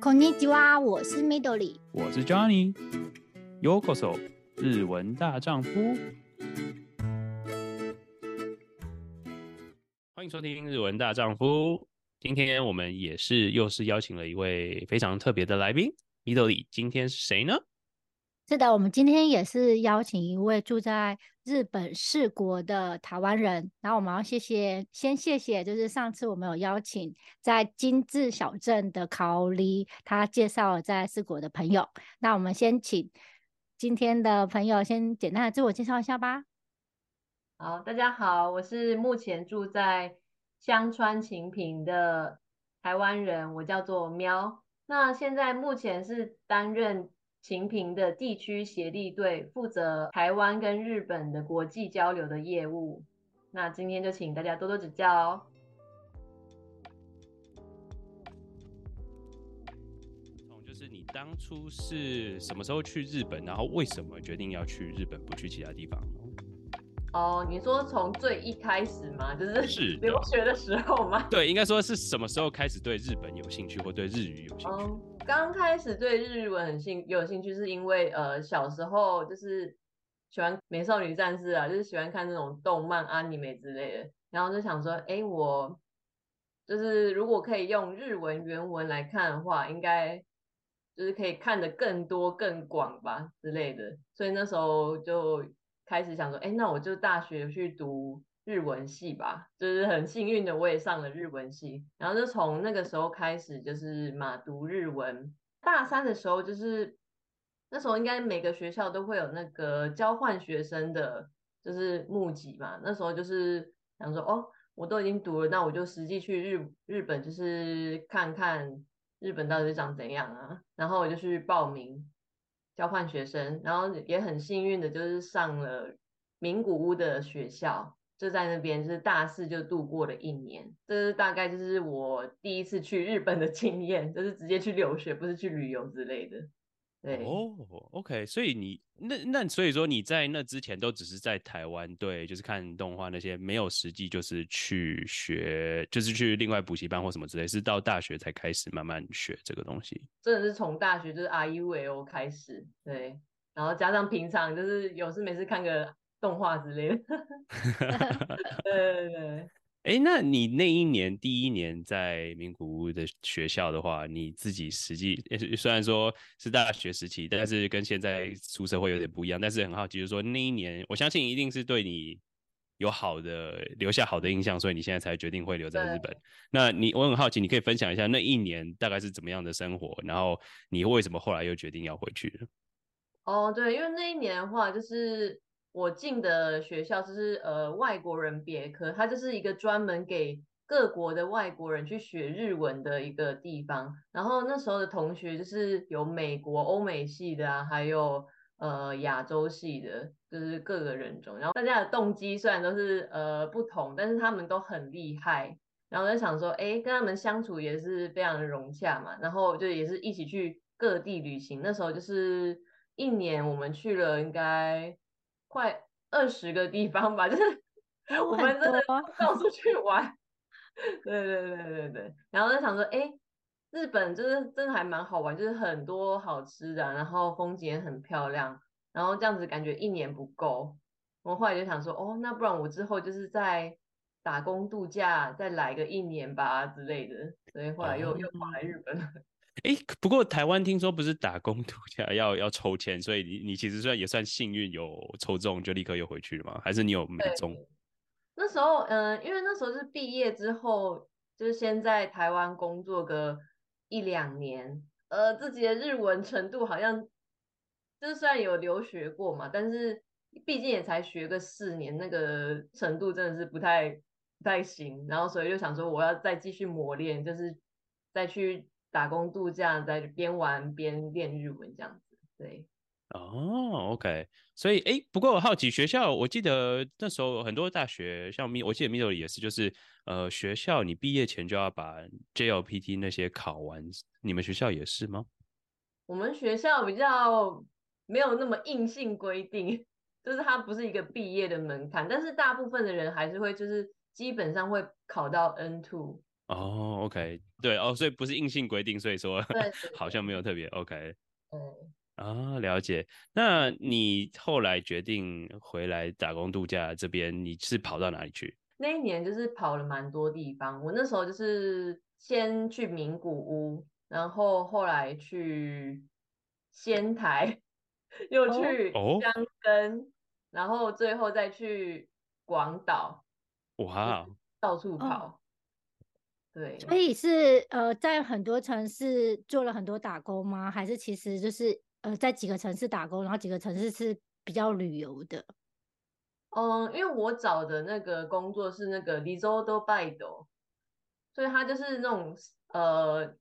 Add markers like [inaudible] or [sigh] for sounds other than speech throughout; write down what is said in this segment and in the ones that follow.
こんにちは，我是 Midori，我是 Johnny。Yokoso，日文大丈夫。欢迎收听《日文大丈夫》。今天我们也是又是邀请了一位非常特别的来宾，Midori。今天是谁呢？ 是的，我们今天也是邀请一位住在日本四国的台湾人。然后我们要谢谢，先谢谢，就是上次我们有邀请在金治小镇的考里，他介绍了在四国的朋友。那我们先请今天的朋友先简单的自我介绍一下吧。好，大家好，我是目前住在香川晴平的台湾人，我叫做喵。那现在目前是担任。晴平的地区协力队负责台湾跟日本的国际交流的业务。那今天就请大家多多指教哦。就是你当初是什么时候去日本，然后为什么决定要去日本，不去其他地方？哦，你说从最一开始吗？就是 [laughs] 留学的时候吗？对，应该说是什么时候开始对日本有兴趣，或对日语有兴趣？嗯刚开始对日文很兴有兴趣，是因为呃小时候就是喜欢美少女战士啊，就是喜欢看那种动漫、阿尼美之类的，然后就想说，哎，我就是如果可以用日文原文来看的话，应该就是可以看得更多、更广吧之类的，所以那时候就开始想说，哎，那我就大学去读。日文系吧，就是很幸运的，我也上了日文系，然后就从那个时候开始，就是嘛读日文。大三的时候，就是那时候应该每个学校都会有那个交换学生的，就是募集嘛。那时候就是想说，哦，我都已经读了，那我就实际去日日本，就是看看日本到底是长怎样啊。然后我就去报名交换学生，然后也很幸运的，就是上了名古屋的学校。就在那边，就是大四就度过了一年，这是大概就是我第一次去日本的经验，就是直接去留学，不是去旅游之类的。对哦，OK，所以你那那所以说你在那之前都只是在台湾，对，就是看动画那些，没有实际就是去学，就是去另外补习班或什么之类，是到大学才开始慢慢学这个东西。真的是从大学就是 R U L 开始，对，然后加上平常就是有事没事看个。动画之类的，[laughs] 对对对。哎、欸，那你那一年第一年在名古屋的学校的话，你自己实际虽然说是大学时期，但是跟现在出社会有点不一样。但是很好奇，就是说那一年，我相信一定是对你有好的留下好的印象，所以你现在才决定会留在日本。那你我很好奇，你可以分享一下那一年大概是怎么样的生活，然后你为什么后来又决定要回去？哦，对，因为那一年的话就是。我进的学校就是呃外国人别科，它就是一个专门给各国的外国人去学日文的一个地方。然后那时候的同学就是有美国欧美系的啊，还有呃亚洲系的，就是各个人种。然后大家的动机虽然都是呃不同，但是他们都很厉害。然后我就想说，哎，跟他们相处也是非常的融洽嘛。然后就也是一起去各地旅行。那时候就是一年，我们去了应该。快二十个地方吧，[laughs] 就是我们真的到处去玩。对对对对对，然后就想说，哎，日本就是真的还蛮好玩，就是很多好吃的，然后风景也很漂亮，然后这样子感觉一年不够。我后来就想说，哦，那不然我之后就是在打工度假，再来个一年吧之类的。所以后来又、嗯、又跑来日本了。哎，不过台湾听说不是打工度假要要抽签，所以你你其实算也算幸运有抽中，就立刻又回去了吗？还是你有没中？那时候，嗯、呃，因为那时候是毕业之后，就是先在台湾工作个一两年，呃，自己的日文程度好像，就是虽然有留学过嘛，但是毕竟也才学个四年，那个程度真的是不太不太行，然后所以就想说我要再继续磨练，就是再去。打工度假，在边玩边练日文这样子，对。哦，OK，所以哎，不过我好奇学校，我记得那时候很多大学，像咪，我记得 Midori 也是，就是呃，学校你毕业前就要把 JLPT 那些考完，你们学校也是吗？我们学校比较没有那么硬性规定，[laughs] 就是它不是一个毕业的门槛，但是大部分的人还是会就是基本上会考到 N2。哦，OK，对哦，所以不是硬性规定，所以说好像没有特别 OK。嗯，啊，了解。那你后来决定回来打工度假这边，你是跑到哪里去？那一年就是跑了蛮多地方。我那时候就是先去名古屋，然后后来去仙台，[laughs] 又去箱根，哦，然后最后再去广岛。哇，到处跑。所以是呃，在很多城市做了很多打工吗？还是其实就是呃，在几个城市打工，然后几个城市是比较旅游的？嗯，因为我找的那个工作是那个 Resort Baito，所以它就是那种呃，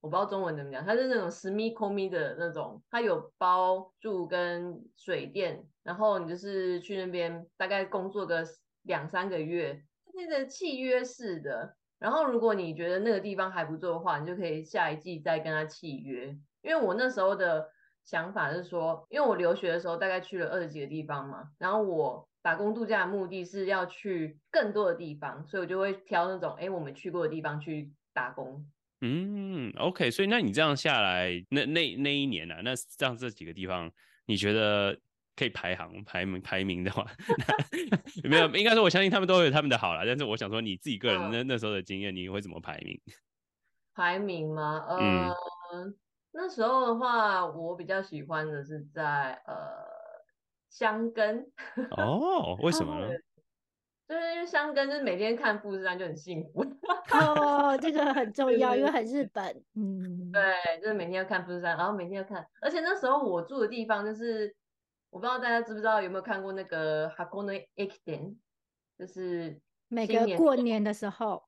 我不知道中文怎么讲，它是那种 semi komi 的那种，它有包住跟水电，然后你就是去那边大概工作个两三个月，那个契约式的。然后，如果你觉得那个地方还不错的话，你就可以下一季再跟他契约。因为我那时候的想法是说，因为我留学的时候大概去了二十几个地方嘛，然后我打工度假的目的是要去更多的地方，所以我就会挑那种哎我们去过的地方去打工。嗯，OK，所以那你这样下来，那那那一年啊，那这样这几个地方，你觉得？可以排行排名排名的话，[laughs] [laughs] 没有，应该说我相信他们都有他们的好啦。但是我想说你自己个人那、嗯、那时候的经验，你会怎么排名？[laughs] 排名吗？呃，嗯、那时候的话，我比较喜欢的是在呃箱根。哦，为什么呢？就是因为箱根就是每天看富士山就很幸福。哦，这个很重要，因为很日本。嗯，对，就是每天要看富士山，然后每天要看，而且那时候我住的地方就是。我不知道大家知不知道有没有看过那个箱根駅伝，就是每个过年的时候，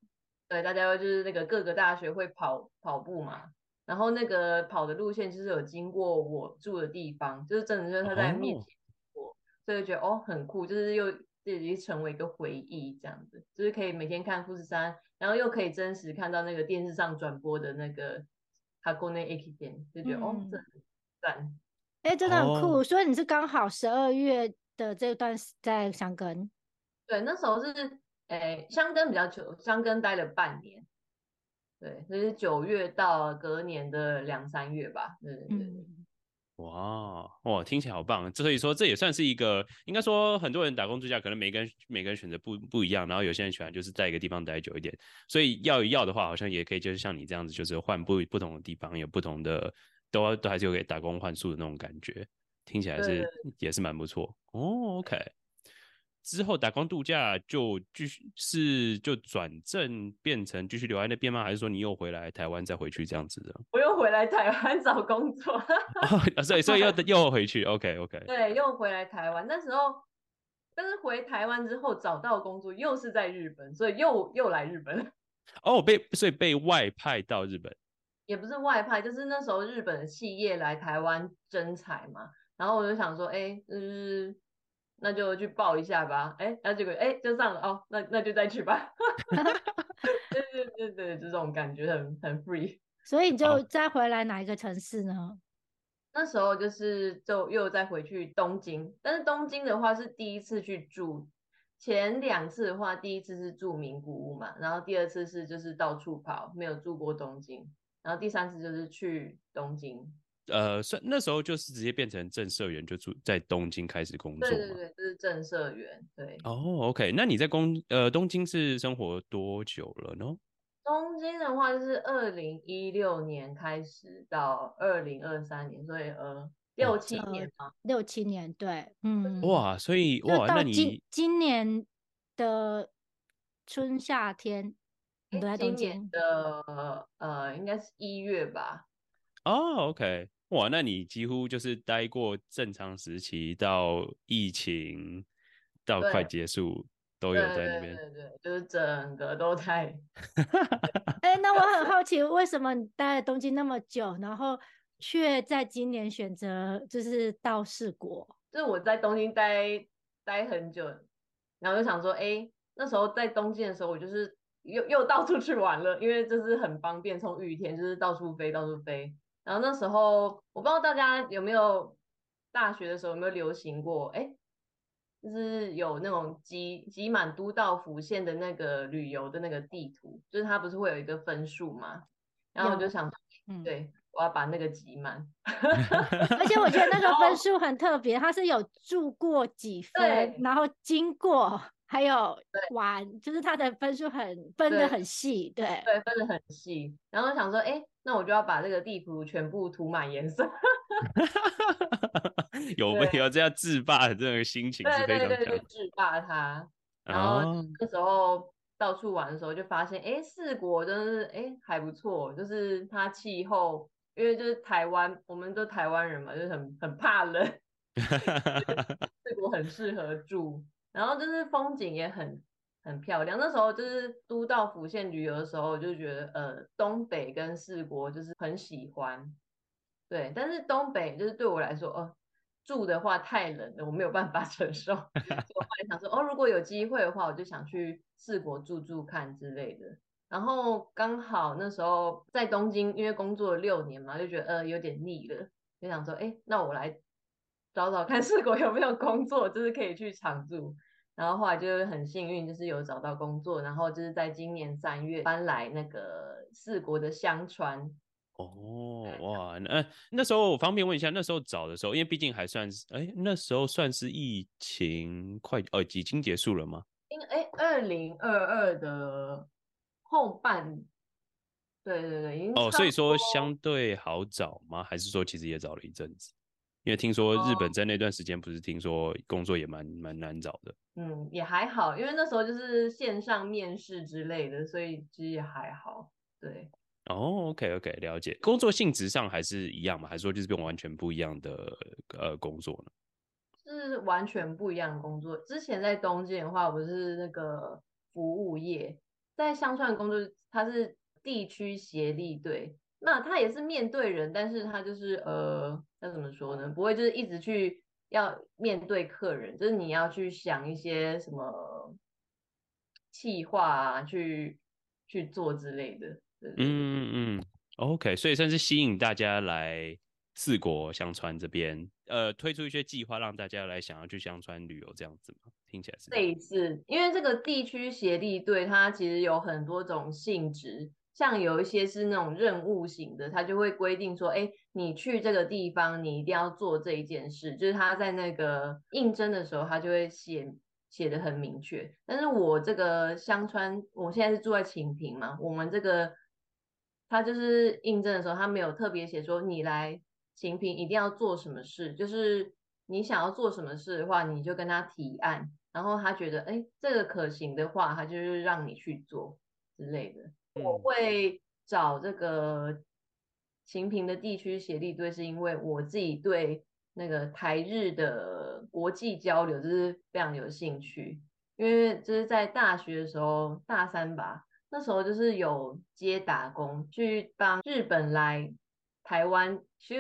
对，大家就是那个各个大学会跑跑步嘛，然后那个跑的路线就是有经过我住的地方，就是真的就是他在面前过，所以觉得哦很酷，就是又自己成为一个回忆这样子，就是可以每天看富士山，然后又可以真实看到那个电视上转播的那个箱根駅伝，就觉得、嗯、哦这很赞。哎、欸，真的很酷，oh. 所以你是刚好十二月的这段在香根？对，那时候是，哎、欸，箱根比较久，香根待了半年，对，就是九月到隔年的两三月吧，对对对。嗯、哇哇，听起来好棒！所以说这也算是一个，应该说很多人打工度假，可能每个人每个人选择不不一样，然后有些人喜欢就是在一个地方待久一点，所以要要的话，好像也可以就是像你这样子，就是换不不同的地方，有不同的。都都还是有给打工换宿的那种感觉，听起来是也是蛮不错哦。OK，之后打工度假就继续是就转正变成继续留在那边吗？还是说你又回来台湾再回去这样子的？[laughs] 我又回来台湾找工作，[laughs] 哦、所以所以又又回去。OK [laughs] OK，对，又回来台湾。那时候，但是回台湾之后找到工作又是在日本，所以又又来日本。哦，被所以被外派到日本。也不是外派，就是那时候日本的企业来台湾征才嘛，然后我就想说，哎、欸，嗯，那就去报一下吧，哎、欸，然后结果哎就上了哦，那那就再去吧，对对对对，这种感觉很很 free。[laughs] 所以你就再回来哪一个城市呢？哦、那时候就是就又再回去东京，但是东京的话是第一次去住，前两次的话，第一次是住名古屋嘛，然后第二次是就是到处跑，没有住过东京。然后第三次就是去东京，呃，算那时候就是直接变成正社员，就住在东京开始工作。对对对，就是正社员。对。哦，oh，OK，那你在工呃东京是生活多久了呢？东京的话就是二零一六年开始到二零二三年，所以呃六七年嘛，六七年，对，嗯。哇，所以哇，那你今年的春夏天。今年的呃，应该是一月吧。哦、oh，OK，哇，那你几乎就是待过正常时期到疫情到快结束都有在那边。对对对，就是整个都在。[laughs] 哎、欸，那我很好奇，为什么你待在东京那么久，然后却在今年选择就是到世国？就是我在东京待待很久，然后就想说，哎、欸，那时候在东京的时候，我就是。又又到处去玩了，因为就是很方便，从雨田就是到处飞，到处飞。然后那时候我不知道大家有没有大学的时候有没有流行过，哎，就是有那种集集满都道府县的那个旅游的那个地图，就是它不是会有一个分数吗？然后我就想，嗯，对，我要把那个集满。[laughs] 而且我觉得那个 [laughs] 分数很特别，它是有住过几分，然后经过。还有玩，就是他的分数很分的很细，对对，分的很细。然后想说，哎，那我就要把这个地图全部涂满颜色。[laughs] 有没有这样制霸的这个心情？是非常强。对对对，制霸它。然后那时候到处玩的时候，就发现，哎，四国真的是哎还不错，就是它气候，因为就是台湾，我们都台湾人嘛，就是很很怕冷，[laughs] 四国很适合住。然后就是风景也很很漂亮。那时候就是都道府县旅游的时候，我就觉得呃东北跟四国就是很喜欢，对。但是东北就是对我来说，哦住的话太冷了，我没有办法 [laughs] 承受。所以我后来想说，哦如果有机会的话，我就想去四国住住看之类的。然后刚好那时候在东京，因为工作了六年嘛，就觉得呃有点腻了，就想说，哎，那我来。找找看四国有没有工作，就是可以去常住。然后后来就是很幸运，就是有找到工作，然后就是在今年三月搬来那个四国的香川。哦，哇，那那时候我方便问一下，那时候找的时候，因为毕竟还算是，哎，那时候算是疫情快，呃，已经结束了吗？因哎，二零二二的后半，对对对，已经哦，所以说相对好找吗？还是说其实也找了一阵子？因为听说日本在那段时间不是听说工作也蛮蛮难找的，嗯，也还好，因为那时候就是线上面试之类的，所以其实也还好。对，哦，OK OK，了解。工作性质上还是一样吗？还是说就是跟完全不一样的呃工作呢？是完全不一样的工作。之前在东京的话，我是那个服务业，在香川工作，它是地区协力队。那他也是面对人，但是他就是呃，那怎么说呢？不会就是一直去要面对客人，就是你要去想一些什么企划啊，去去做之类的。嗯嗯嗯，OK，所以算是吸引大家来四国香川这边，呃，推出一些计划让大家来想要去香川旅游这样子嘛？听起来是类似，因为这个地区协力队它其实有很多种性质。像有一些是那种任务型的，他就会规定说，哎，你去这个地方，你一定要做这一件事，就是他在那个应征的时候，他就会写写的很明确。但是我这个香川，我现在是住在秦平嘛，我们这个他就是应征的时候，他没有特别写说你来秦平一定要做什么事，就是你想要做什么事的话，你就跟他提案，然后他觉得，哎，这个可行的话，他就是让你去做之类的。我会找这个晴平的地区协力队，是因为我自己对那个台日的国际交流就是非常有兴趣。因为就是在大学的时候，大三吧，那时候就是有接打工，去帮日本来台湾修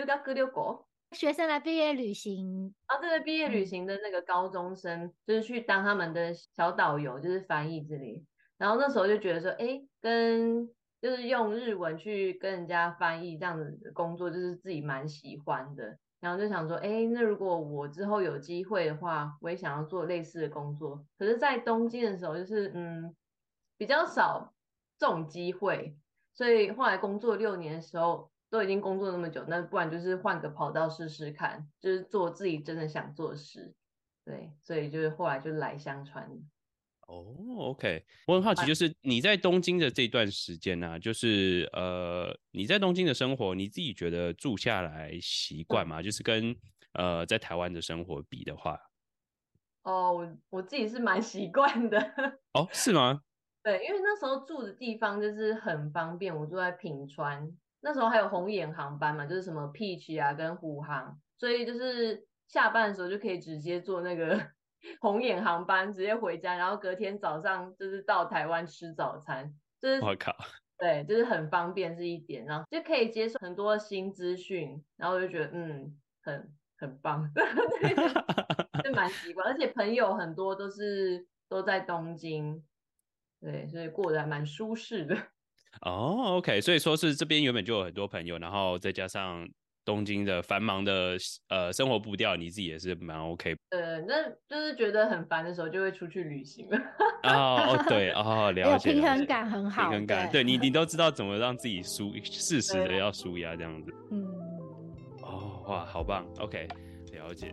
学生来毕业旅行啊，这个毕业旅行的那个高中生，就是去当他们的小导游，就是翻译之类。然后那时候就觉得说，哎，跟就是用日文去跟人家翻译这样子的工作，就是自己蛮喜欢的。然后就想说，哎，那如果我之后有机会的话，我也想要做类似的工作。可是，在东京的时候，就是嗯，比较少这种机会。所以后来工作六年的时候，都已经工作那么久，那不然就是换个跑道试试看，就是做自己真的想做的事。对，所以就是后来就来香川。哦、oh，OK，我很好奇，就是你在东京的这段时间呢、啊，就是呃，你在东京的生活，你自己觉得住下来习惯吗？就是跟呃在台湾的生活比的话，哦，我我自己是蛮习惯的。[laughs] 哦，是吗？对，因为那时候住的地方就是很方便，我住在品川，那时候还有红眼航班嘛，就是什么 Peach 啊跟虎航，所以就是下班的时候就可以直接坐那个。红眼航班直接回家，然后隔天早上就是到台湾吃早餐，就是我靠，[laughs] 对，就是很方便是一点，然后就可以接受很多新资讯，然后我就觉得嗯，很很棒，[laughs] 对，就蛮习惯，而且朋友很多都是都在东京，对，所以过得还蛮舒适的。[laughs] 哦，OK，所以说是这边原本就有很多朋友，然后再加上。东京的繁忙的呃生活步调，你自己也是蛮 OK。呃，那就是觉得很烦的时候，就会出去旅行了。哦哦，[laughs] 对哦，了解。平衡感很好。平衡感，对，对你你都知道怎么让自己舒适时的要舒压这样子。嗯。哦哇，好棒，OK，了解。